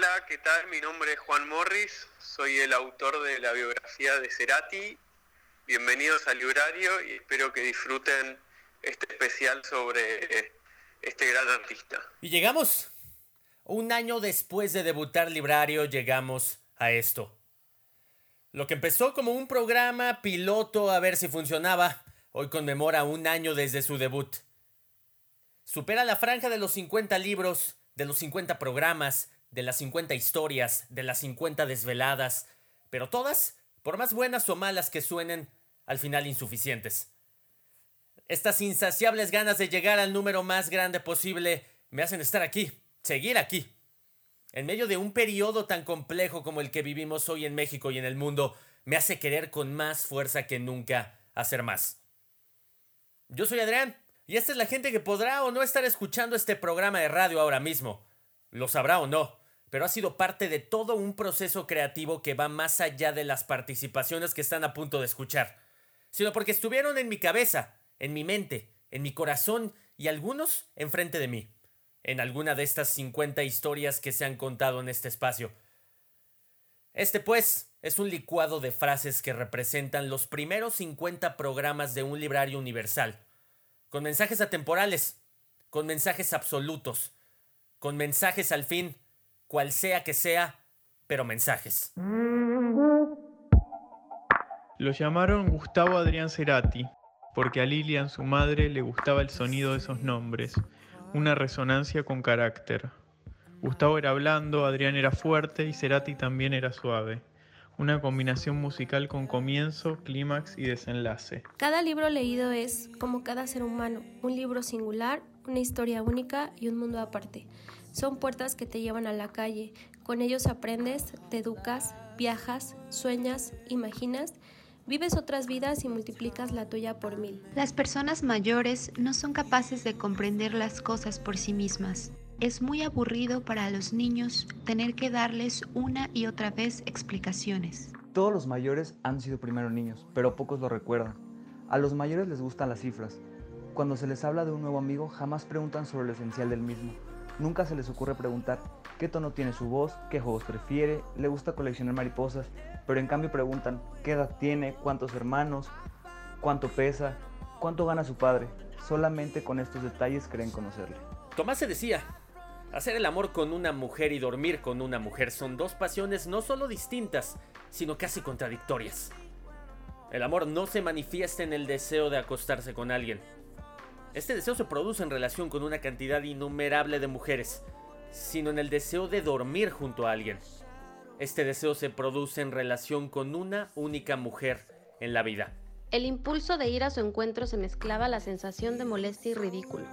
Hola, ¿qué tal? Mi nombre es Juan Morris, soy el autor de la biografía de Cerati. Bienvenidos al Librario y espero que disfruten este especial sobre este gran artista. Y llegamos, un año después de debutar Librario, llegamos a esto. Lo que empezó como un programa piloto a ver si funcionaba, hoy conmemora un año desde su debut. Supera la franja de los 50 libros, de los 50 programas, de las 50 historias, de las 50 desveladas, pero todas, por más buenas o malas que suenen, al final insuficientes. Estas insaciables ganas de llegar al número más grande posible me hacen estar aquí, seguir aquí. En medio de un periodo tan complejo como el que vivimos hoy en México y en el mundo, me hace querer con más fuerza que nunca hacer más. Yo soy Adrián, y esta es la gente que podrá o no estar escuchando este programa de radio ahora mismo. Lo sabrá o no, pero ha sido parte de todo un proceso creativo que va más allá de las participaciones que están a punto de escuchar, sino porque estuvieron en mi cabeza, en mi mente, en mi corazón y algunos enfrente de mí, en alguna de estas 50 historias que se han contado en este espacio. Este, pues, es un licuado de frases que representan los primeros 50 programas de un librario universal con mensajes atemporales, con mensajes absolutos, con mensajes al fin, cual sea que sea, pero mensajes. Lo llamaron Gustavo Adrián Cerati, porque a Lilian, su madre, le gustaba el sonido de esos nombres, una resonancia con carácter. Gustavo era blando, Adrián era fuerte y Cerati también era suave una combinación musical con comienzo, clímax y desenlace. Cada libro leído es, como cada ser humano, un libro singular, una historia única y un mundo aparte. Son puertas que te llevan a la calle. Con ellos aprendes, te educas, viajas, sueñas, imaginas, vives otras vidas y multiplicas la tuya por mil. Las personas mayores no son capaces de comprender las cosas por sí mismas. Es muy aburrido para los niños tener que darles una y otra vez explicaciones. Todos los mayores han sido primero niños, pero pocos lo recuerdan. A los mayores les gustan las cifras. Cuando se les habla de un nuevo amigo, jamás preguntan sobre lo esencial del mismo. Nunca se les ocurre preguntar qué tono tiene su voz, qué juegos prefiere, le gusta coleccionar mariposas, pero en cambio preguntan qué edad tiene, cuántos hermanos, cuánto pesa, cuánto gana su padre. Solamente con estos detalles creen conocerle. Tomás se decía, Hacer el amor con una mujer y dormir con una mujer son dos pasiones no solo distintas, sino casi contradictorias. El amor no se manifiesta en el deseo de acostarse con alguien. Este deseo se produce en relación con una cantidad innumerable de mujeres, sino en el deseo de dormir junto a alguien. Este deseo se produce en relación con una única mujer en la vida. El impulso de ir a su encuentro se mezclaba a la sensación de molestia y ridículo.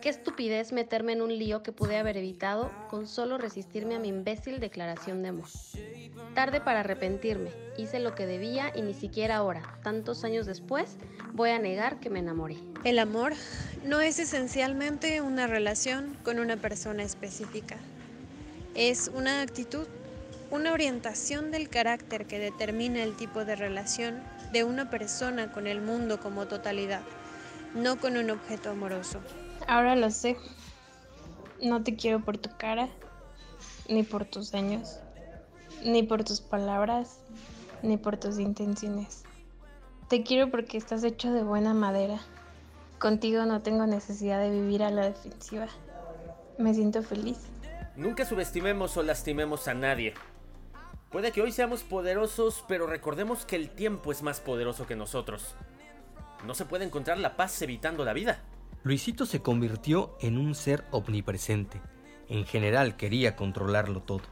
Qué estupidez meterme en un lío que pude haber evitado con solo resistirme a mi imbécil declaración de amor. Tarde para arrepentirme, hice lo que debía y ni siquiera ahora, tantos años después, voy a negar que me enamoré. El amor no es esencialmente una relación con una persona específica. Es una actitud, una orientación del carácter que determina el tipo de relación de una persona con el mundo como totalidad, no con un objeto amoroso. Ahora lo sé. No te quiero por tu cara, ni por tus años, ni por tus palabras, ni por tus intenciones. Te quiero porque estás hecho de buena madera. Contigo no tengo necesidad de vivir a la defensiva. Me siento feliz. Nunca subestimemos o lastimemos a nadie. Puede que hoy seamos poderosos, pero recordemos que el tiempo es más poderoso que nosotros. No se puede encontrar la paz evitando la vida. Luisito se convirtió en un ser omnipresente. En general quería controlarlo todo.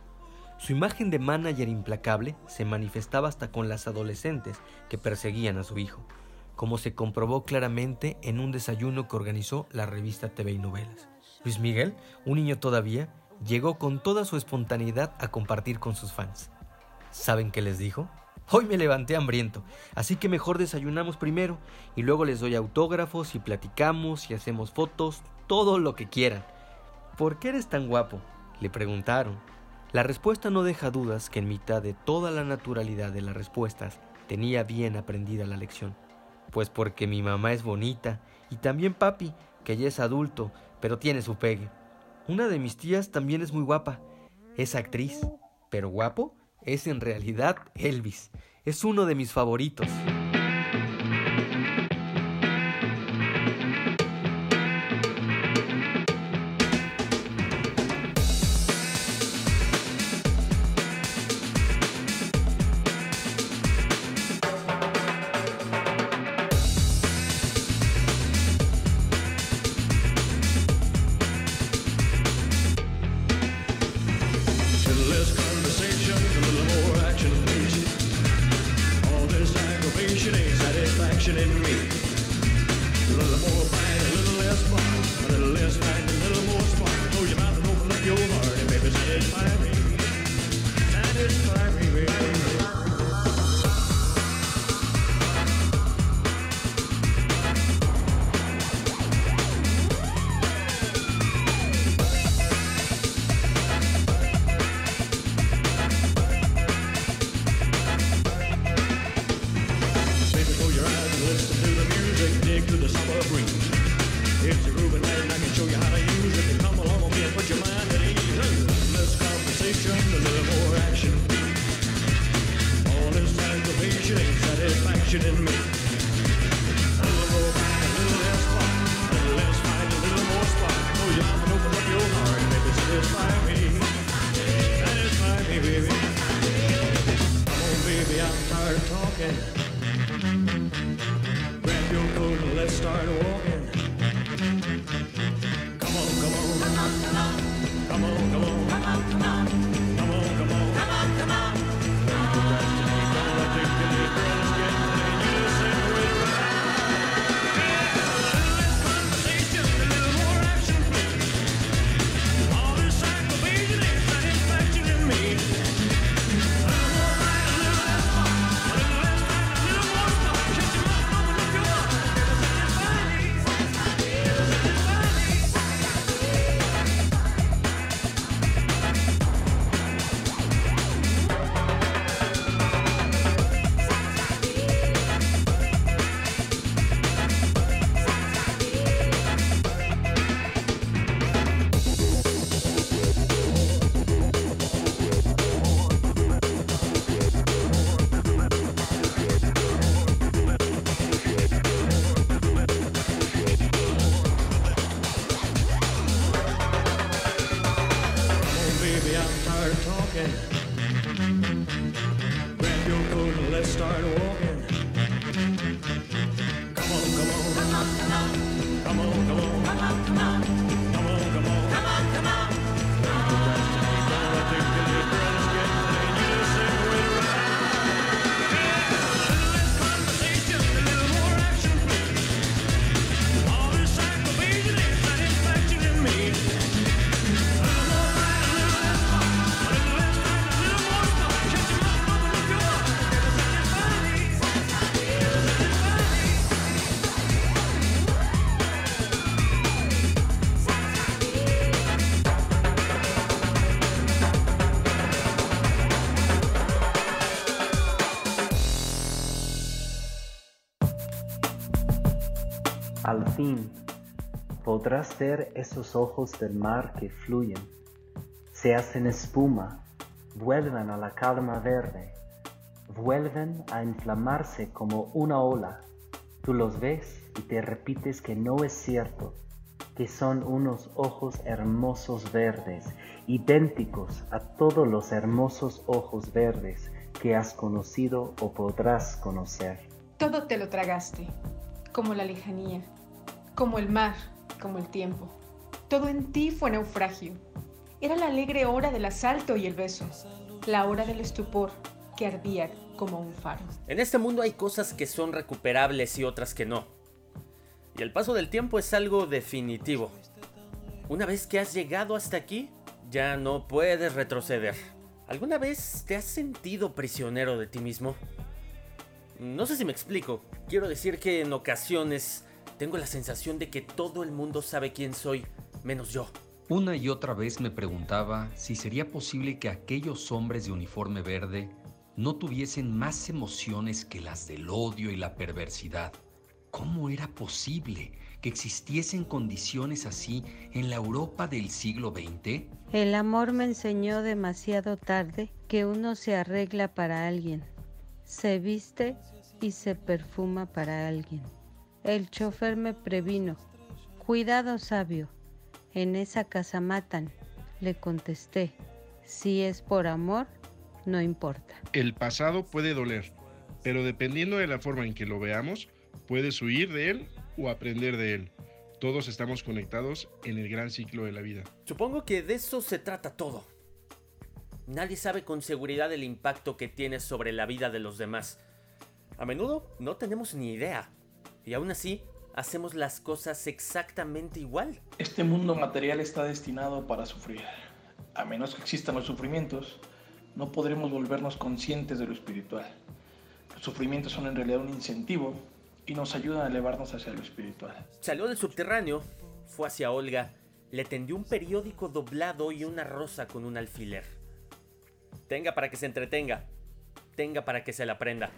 Su imagen de manager implacable se manifestaba hasta con las adolescentes que perseguían a su hijo, como se comprobó claramente en un desayuno que organizó la revista TV y Novelas. Luis Miguel, un niño todavía, llegó con toda su espontaneidad a compartir con sus fans. ¿Saben qué les dijo? Hoy me levanté hambriento, así que mejor desayunamos primero y luego les doy autógrafos y platicamos y hacemos fotos, todo lo que quieran. ¿Por qué eres tan guapo? Le preguntaron. La respuesta no deja dudas que en mitad de toda la naturalidad de las respuestas tenía bien aprendida la lección. Pues porque mi mamá es bonita y también papi, que ya es adulto, pero tiene su pegue. Una de mis tías también es muy guapa. es actriz, pero guapo es en realidad Elvis. Es uno de mis favoritos. Al fin podrás ver esos ojos del mar que fluyen, se hacen espuma, vuelven a la calma verde, vuelven a inflamarse como una ola. Tú los ves y te repites que no es cierto, que son unos ojos hermosos verdes, idénticos a todos los hermosos ojos verdes que has conocido o podrás conocer. Todo te lo tragaste, como la lejanía, como el mar, como el tiempo. Todo en ti fue naufragio. Era la alegre hora del asalto y el beso, la hora del estupor que ardía como un faro. En este mundo hay cosas que son recuperables y otras que no. Y el paso del tiempo es algo definitivo. Una vez que has llegado hasta aquí, ya no puedes retroceder. ¿Alguna vez te has sentido prisionero de ti mismo? No sé si me explico. Quiero decir que en ocasiones tengo la sensación de que todo el mundo sabe quién soy, menos yo. Una y otra vez me preguntaba si sería posible que aquellos hombres de uniforme verde no tuviesen más emociones que las del odio y la perversidad. ¿Cómo era posible que existiesen condiciones así en la Europa del siglo XX? El amor me enseñó demasiado tarde que uno se arregla para alguien, se viste y se perfuma para alguien. El chofer me previno. Cuidado, sabio. En esa casa matan. Le contesté. Si es por amor, no importa. El pasado puede doler, pero dependiendo de la forma en que lo veamos, puedes huir de él o aprender de él. Todos estamos conectados en el gran ciclo de la vida. Supongo que de eso se trata todo. Nadie sabe con seguridad el impacto que tienes sobre la vida de los demás. A menudo no tenemos ni idea. Y aún así, hacemos las cosas exactamente igual. Este mundo material está destinado para sufrir. A menos que existan los sufrimientos, no podremos volvernos conscientes de lo espiritual. Los sufrimientos son en realidad un incentivo y nos ayudan a elevarnos hacia lo espiritual. Salió del subterráneo, fue hacia Olga, le tendió un periódico doblado y una rosa con un alfiler. Tenga para que se entretenga, tenga para que se la prenda.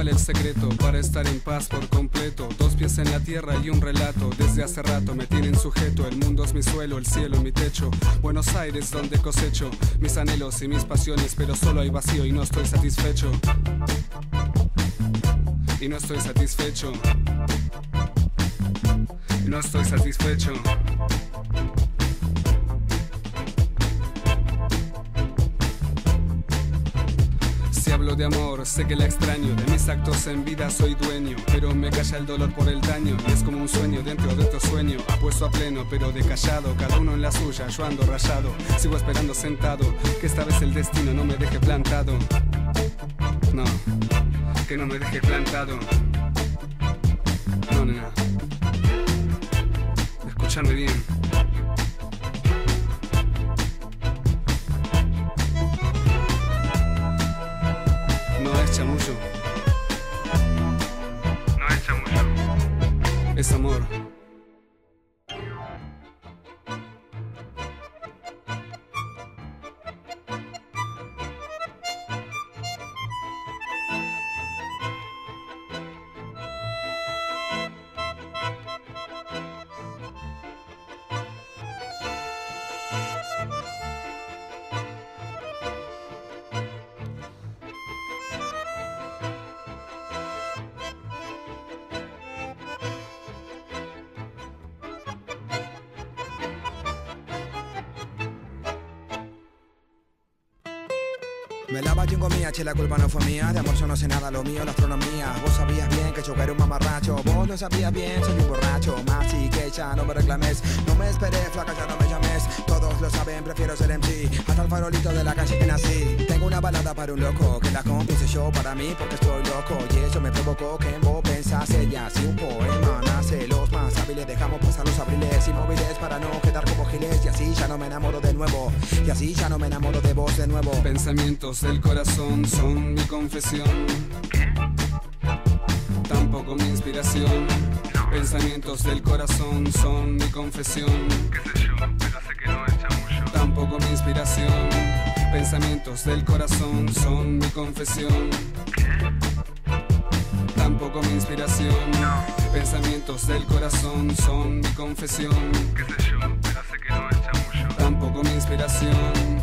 ¿Cuál es el secreto para estar en paz por completo? Dos pies en la tierra y un relato. Desde hace rato me tienen sujeto. El mundo es mi suelo, el cielo mi techo. Buenos Aires donde cosecho mis anhelos y mis pasiones, pero solo hay vacío y no estoy satisfecho. Y no estoy satisfecho. Y no estoy satisfecho. De amor, sé que la extraño. De mis actos en vida soy dueño, pero me calla el dolor por el daño. Y es como un sueño dentro de otro sueño. Apuesto a pleno, pero de callado. Cada uno en la suya, yo ando rayado. Sigo esperando sentado, que esta vez el destino no me deje plantado. No, que no me deje plantado. No, nena. Escúchame bien. Es amor. Me lava chingo mía, che, la culpa no fue mía. De amor yo no sé nada, lo mío, la astronomía. Vos sabías bien que yo era un mamarracho. Vos lo sabías bien, soy un borracho. Más y que ya no me reclames. No me esperé, flaca, ya no me llames. Todos lo saben, prefiero ser MC. Hasta el farolito de la calle que nací. Tengo una balada para un loco. Que la compuse yo para mí porque estoy loco. Y eso me provocó que en vos pensase ya. Si un poema nace, los más hábiles dejamos pasar los abriles inmóviles para no quedar como giles. Y así ya no me enamoro de nuevo. Y así ya no me enamoro de vos de nuevo. Pensamientos el corazón son mi confesión. Tampoco mi inspiración. Pensamientos del corazón son mi confesión. Qué sé yo, pero sé que no es chamullo. Tampoco mi inspiración. Pensamientos del corazón son mi confesión. Tampoco mi inspiración. Pensamientos del corazón son mi confesión. Qué sé yo, pero sé que no es chamullo. Tampoco mi inspiración.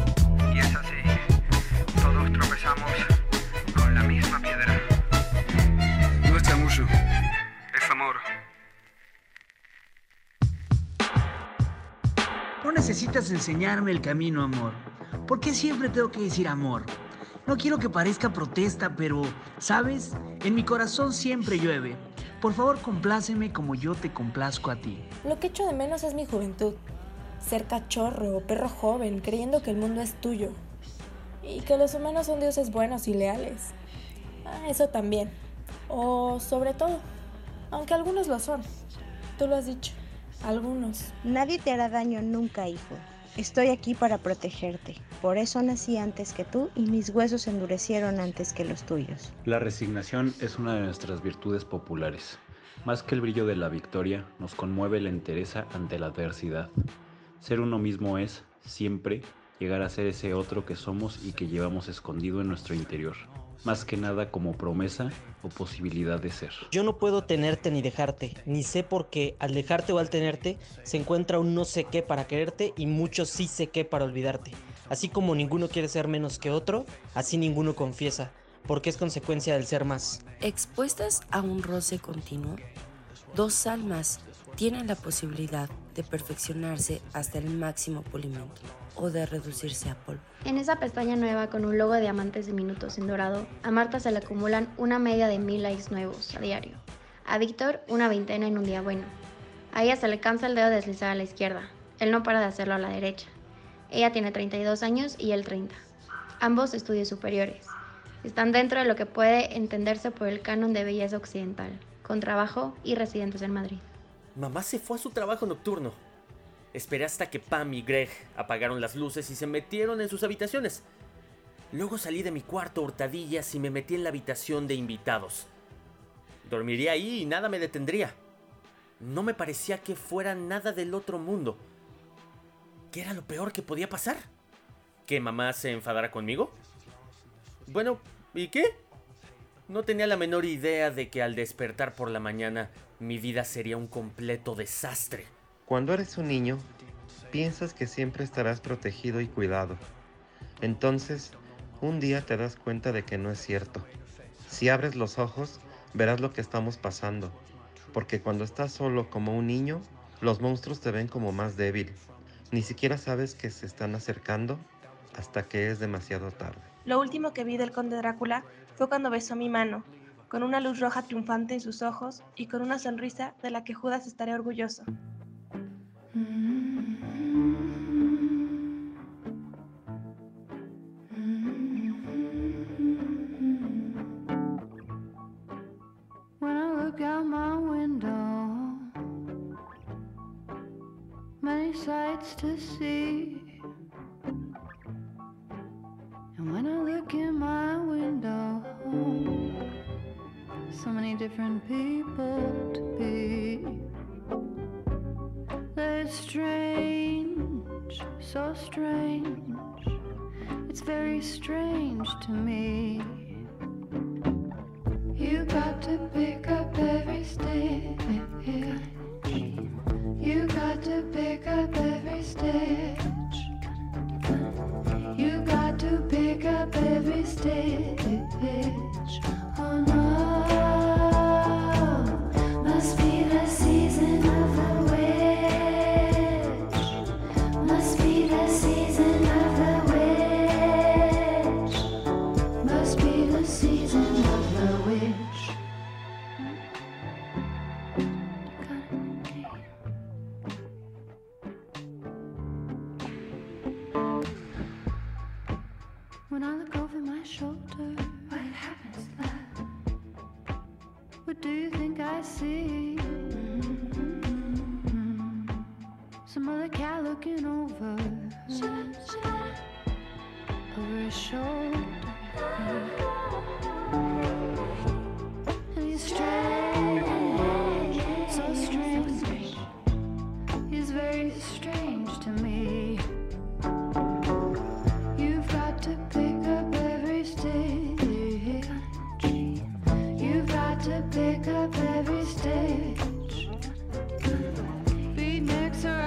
Y es así. Todos tropezamos con la misma piedra. No es chamullo. Es amor. No necesitas enseñarme el camino, amor. ¿Por qué siempre tengo que decir amor? No quiero que parezca protesta, pero, ¿sabes? En mi corazón siempre llueve. Por favor, compláceme como yo te complazco a ti. Lo que echo de menos es mi juventud. Ser cachorro o perro joven, creyendo que el mundo es tuyo. Y que los humanos son dioses buenos y leales. Ah, eso también. O sobre todo. Aunque algunos lo son. Tú lo has dicho. Algunos. Nadie te hará daño nunca, hijo. Estoy aquí para protegerte. Por eso nací antes que tú y mis huesos endurecieron antes que los tuyos. La resignación es una de nuestras virtudes populares. Más que el brillo de la victoria, nos conmueve la entereza ante la adversidad. Ser uno mismo es, siempre, llegar a ser ese otro que somos y que llevamos escondido en nuestro interior. Más que nada como promesa o posibilidad de ser. Yo no puedo tenerte ni dejarte, ni sé por qué al dejarte o al tenerte se encuentra un no sé qué para quererte y mucho sí sé qué para olvidarte. Así como ninguno quiere ser menos que otro, así ninguno confiesa, porque es consecuencia del ser más. Expuestas a un roce continuo, dos almas tienen la posibilidad de perfeccionarse hasta el máximo pulimento o de reducirse a polvo. En esa pestaña nueva con un logo de diamantes diminutos en dorado, a Marta se le acumulan una media de mil likes nuevos a diario. A Víctor, una veintena en un día bueno. A ella se le cansa el dedo deslizar a la izquierda. Él no para de hacerlo a la derecha. Ella tiene 32 años y él 30. Ambos estudios superiores. Están dentro de lo que puede entenderse por el canon de belleza occidental, con trabajo y residentes en Madrid. Mamá se fue a su trabajo nocturno. Esperé hasta que Pam y Greg apagaron las luces y se metieron en sus habitaciones. Luego salí de mi cuarto hurtadillas y me metí en la habitación de invitados. Dormiría ahí y nada me detendría. No me parecía que fuera nada del otro mundo. ¿Qué era lo peor que podía pasar? ¿Que mamá se enfadara conmigo? Bueno, ¿y qué? No tenía la menor idea de que al despertar por la mañana mi vida sería un completo desastre. Cuando eres un niño, piensas que siempre estarás protegido y cuidado. Entonces, un día te das cuenta de que no es cierto. Si abres los ojos, verás lo que estamos pasando. Porque cuando estás solo como un niño, los monstruos te ven como más débil. Ni siquiera sabes que se están acercando hasta que es demasiado tarde. Lo último que vi del conde Drácula fue cuando besó mi mano, con una luz roja triunfante en sus ojos y con una sonrisa de la que Judas estaría orgulloso. every stage. Be next to.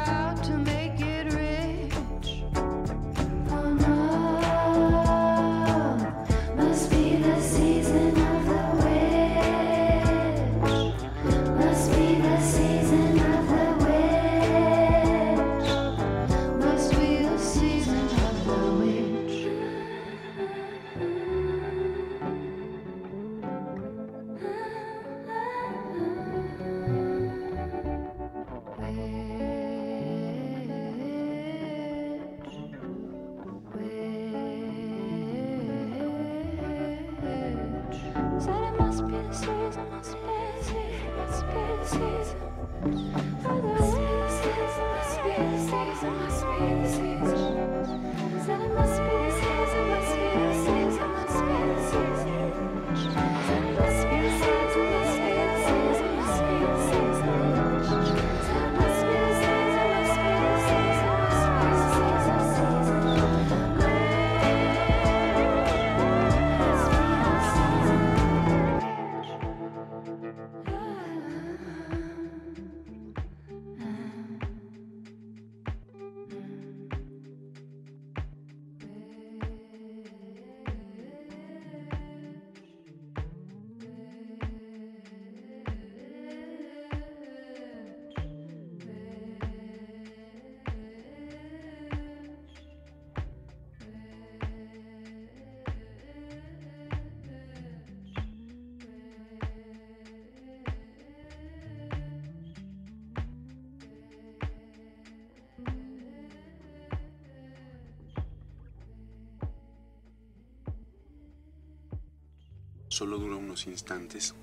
Solo dura unos instantes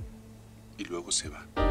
y luego se va.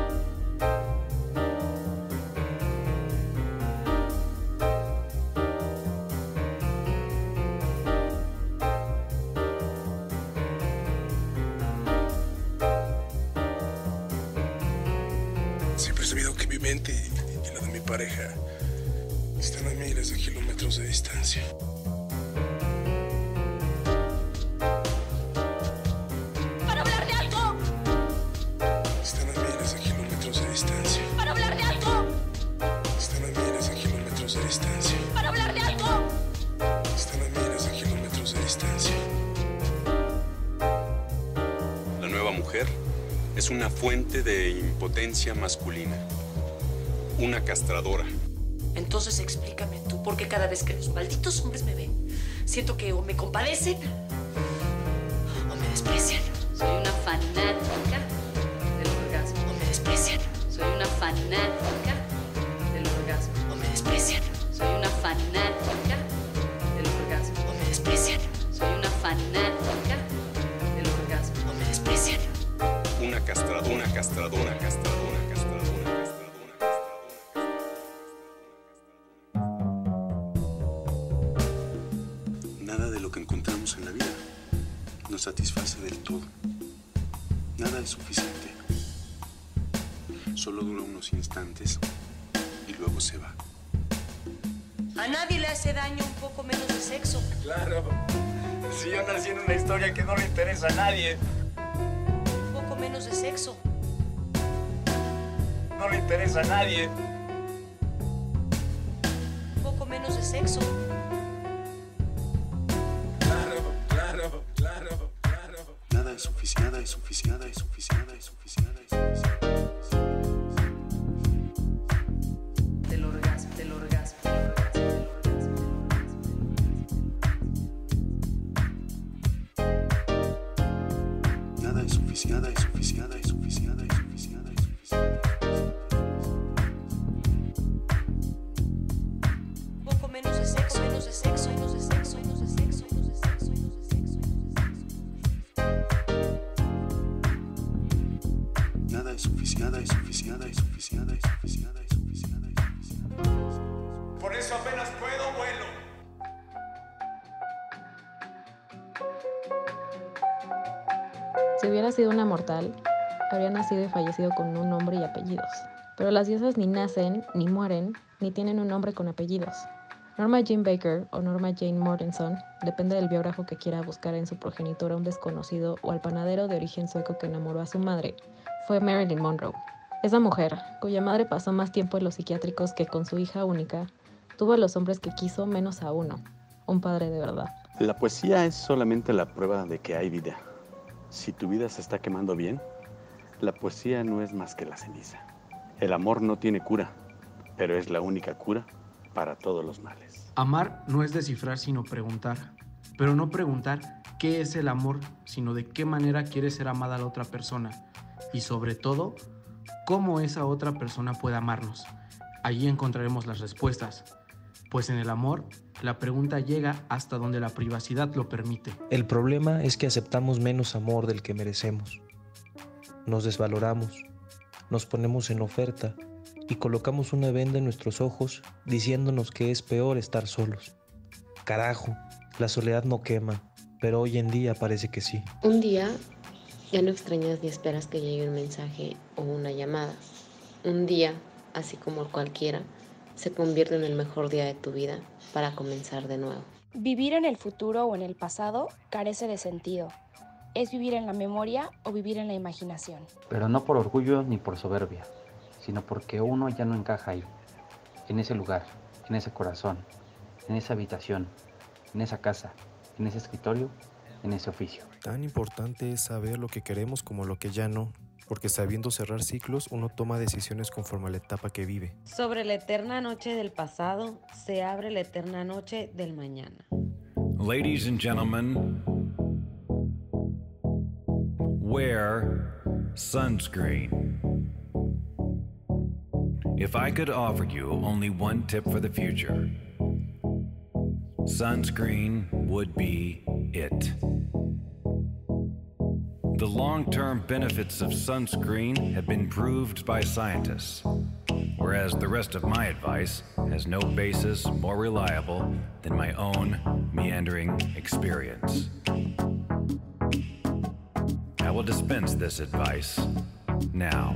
Es una fuente de impotencia masculina. Una castradora. Entonces explícame tú por qué cada vez que los malditos hombres me ven, siento que o me compadecen interesa a nadie. Un poco menos de sexo. Claro, claro, claro, claro. Nada es suficiente. Nada es suficiente. Nada es suficiente. Nada es suficiente. Nada es suficiente. Mortal, nacido y fallecido con un nombre y apellidos. Pero las diosas ni nacen, ni mueren, ni tienen un nombre con apellidos. Norma Jean Baker o Norma Jane Mortenson, depende del biógrafo que quiera buscar en su progenitor a un desconocido o al panadero de origen sueco que enamoró a su madre, fue Marilyn Monroe. Esa mujer, cuya madre pasó más tiempo en los psiquiátricos que con su hija única, tuvo a los hombres que quiso menos a uno, un padre de verdad. La poesía es solamente la prueba de que hay vida. Si tu vida se está quemando bien, la poesía no es más que la ceniza. El amor no tiene cura, pero es la única cura para todos los males. Amar no es descifrar, sino preguntar. Pero no preguntar qué es el amor, sino de qué manera quiere ser amada la otra persona. Y sobre todo, cómo esa otra persona puede amarnos. Allí encontraremos las respuestas. Pues en el amor, la pregunta llega hasta donde la privacidad lo permite. El problema es que aceptamos menos amor del que merecemos. nos desvaloramos, nos ponemos en oferta y colocamos una venda en nuestros ojos diciéndonos que es peor estar solos. Carajo, la soledad no quema, pero hoy en día parece que sí. Un día ya no extrañas ni esperas que llegue un mensaje o una llamada. Un día, así como cualquiera, se convierte en el mejor día de tu vida para comenzar de nuevo. Vivir en el futuro o en el pasado carece de sentido. Es vivir en la memoria o vivir en la imaginación. Pero no por orgullo ni por soberbia, sino porque uno ya no encaja ahí, en ese lugar, en ese corazón, en esa habitación, en esa casa, en ese escritorio, en ese oficio. Tan importante es saber lo que queremos como lo que ya no, porque sabiendo cerrar ciclos uno toma decisiones conforme a la etapa que vive. Sobre la eterna noche del pasado se abre la eterna noche del mañana. Ladies and gentlemen, wear sunscreen. If I could offer you only one tip for the future, sunscreen would be it. The long term benefits of sunscreen have been proved by scientists, whereas the rest of my advice has no basis more reliable than my own meandering experience. I will dispense this advice now.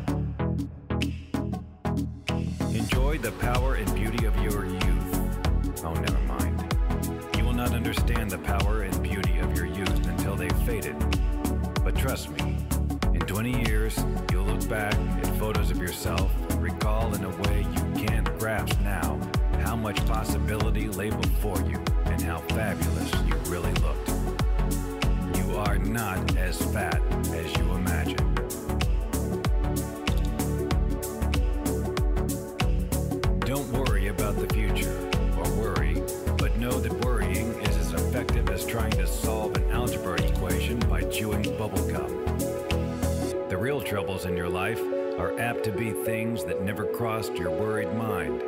Enjoy the power and beauty of your youth. Oh, never mind. You will not understand the power and beauty of your youth until they've faded. But trust me, in 20 years, you'll look back at photos of yourself and recall in a way you can't grasp now how much possibility lay before you and how fabulous you really looked. You are not as fat as you imagine. Don't worry about the future, or worry, but know that worrying is as effective as trying to solve algebra equation by chewing bubblegum. The real troubles in your life are apt to be things that never crossed your worried mind.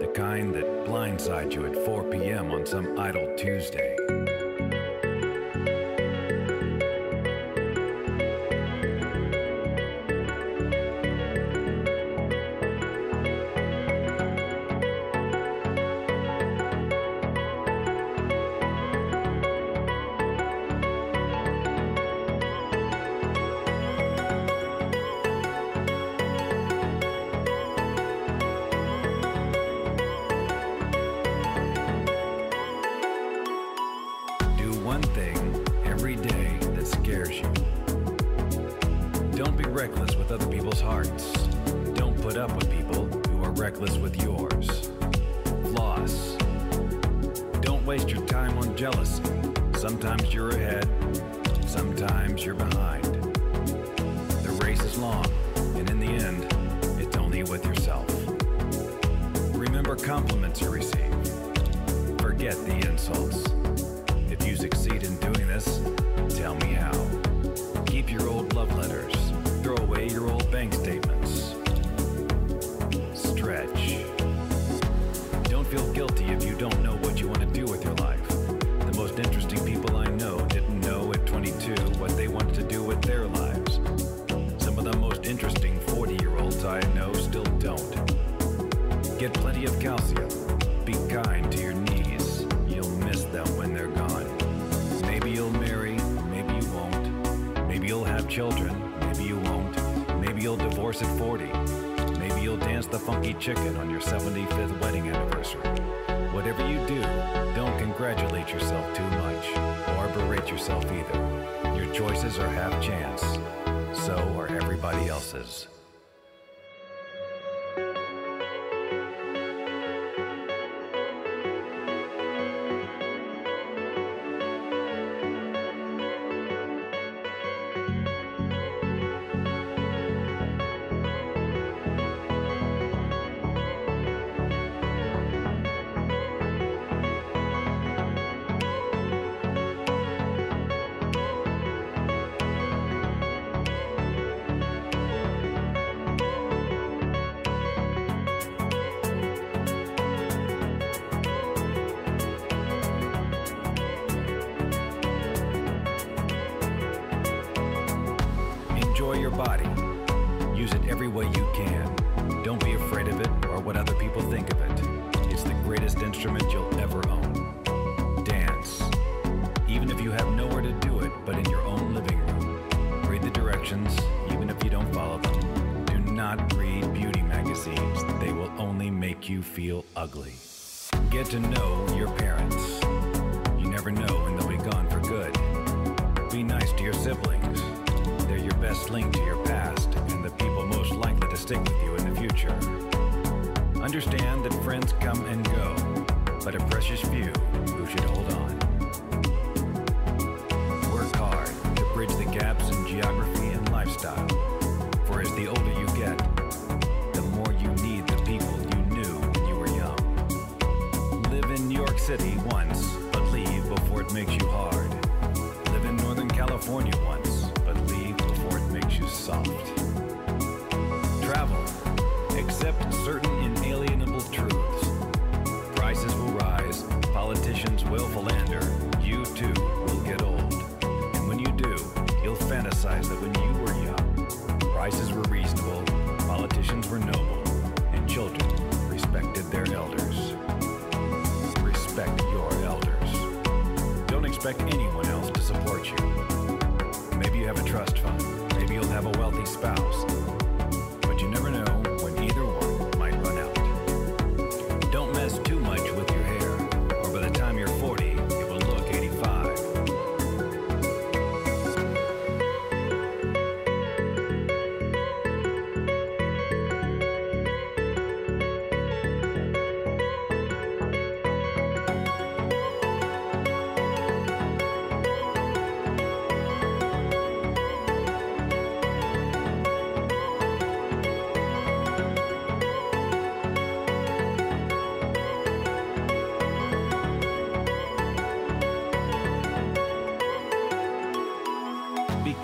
The kind that blindside you at 4 p.m. on some idle Tuesday. Reckless with yours. Loss. Don't waste your time on jealousy. Sometimes you're ahead, sometimes you're behind. The race is long, and in the end, it's only with yourself. Remember compliments you receive. Forget the insults. If you succeed in doing this, tell me how. Keep your old love letters. Throw away your old bank statements. Stretch. Don't feel guilty if you don't know what you want to do with your life. The most interesting people I know didn't know at 22 what they wanted to do with their lives. Some of the most interesting 40 year olds I know still don't. Get plenty of calcium. Be kind to your knees. You'll miss them when they're gone. Maybe you'll marry, maybe you won't. Maybe you'll have children, maybe you won't. Maybe you'll divorce at 40. Maybe the funky chicken on your 75th wedding anniversary. Whatever you do, don't congratulate yourself too much or berate yourself either. Your choices are half chance. So are everybody else's. To know your parents. You never know when they'll be gone for good. Be nice to your siblings. They're your best link to your past and the people most likely to stick with you in the future. Understand that friends come and go, but a precious few who should hold on. City once, but leave before it makes you hard. Live in Northern California once, but leave before it makes you soft. Travel. Accept certain inalienable truths. Prices will rise, politicians will philander, you too will get old. And when you do, you'll fantasize that when you were young, prices were expect anyone else to support you.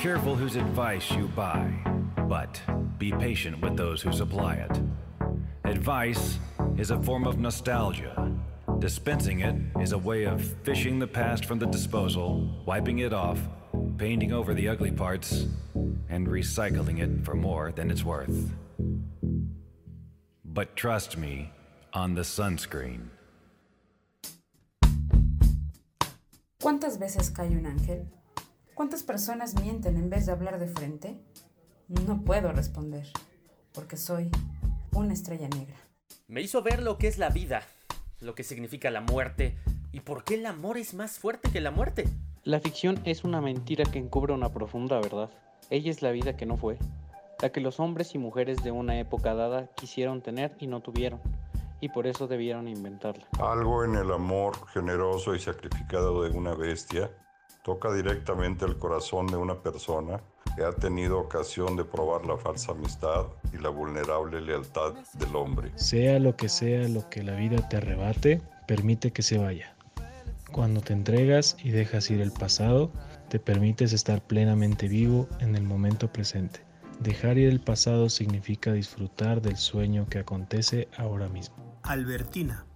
Careful whose advice you buy, but be patient with those who supply it. Advice is a form of nostalgia. Dispensing it is a way of fishing the past from the disposal, wiping it off, painting over the ugly parts, and recycling it for more than it's worth. But trust me on the sunscreen. ¿Cuántas veces cae un ángel? ¿Cuántas personas mienten en vez de hablar de frente? No puedo responder, porque soy una estrella negra. Me hizo ver lo que es la vida, lo que significa la muerte y por qué el amor es más fuerte que la muerte. La ficción es una mentira que encubre una profunda verdad. Ella es la vida que no fue, la que los hombres y mujeres de una época dada quisieron tener y no tuvieron, y por eso debieron inventarla. Algo en el amor generoso y sacrificado de una bestia toca directamente el corazón de una persona que ha tenido ocasión de probar la falsa amistad y la vulnerable lealtad del hombre. Sea lo que sea lo que la vida te arrebate, permite que se vaya. Cuando te entregas y dejas ir el pasado, te permites estar plenamente vivo en el momento presente. Dejar ir el pasado significa disfrutar del sueño que acontece ahora mismo. Albertina,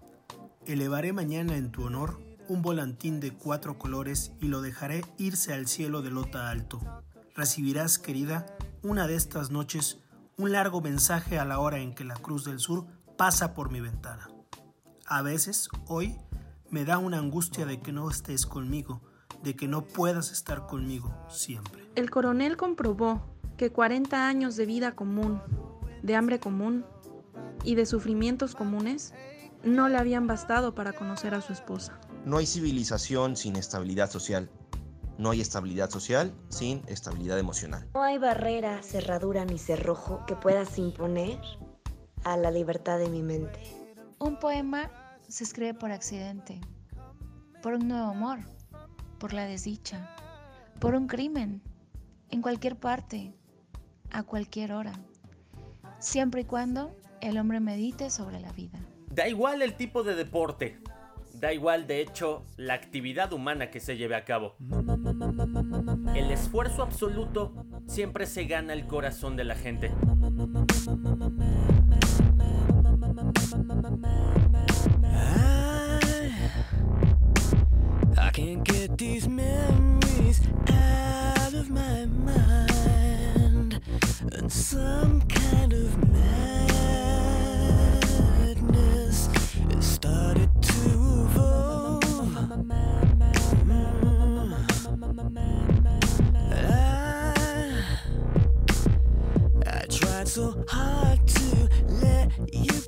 elevaré mañana en tu honor un volantín de cuatro colores y lo dejaré irse al cielo de lota alto. Recibirás, querida, una de estas noches un largo mensaje a la hora en que la Cruz del Sur pasa por mi ventana. A veces, hoy, me da una angustia de que no estés conmigo, de que no puedas estar conmigo siempre. El coronel comprobó que 40 años de vida común, de hambre común y de sufrimientos comunes no le habían bastado para conocer a su esposa. No hay civilización sin estabilidad social. No hay estabilidad social sin estabilidad emocional. No hay barrera, cerradura ni cerrojo que puedas imponer a la libertad de mi mente. Un poema se escribe por accidente, por un nuevo amor, por la desdicha, por un crimen, en cualquier parte, a cualquier hora, siempre y cuando el hombre medite sobre la vida. Da igual el tipo de deporte, da igual de hecho la actividad humana que se lleve a cabo. El esfuerzo absoluto siempre se gana el corazón de la gente.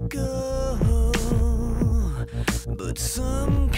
Go, but some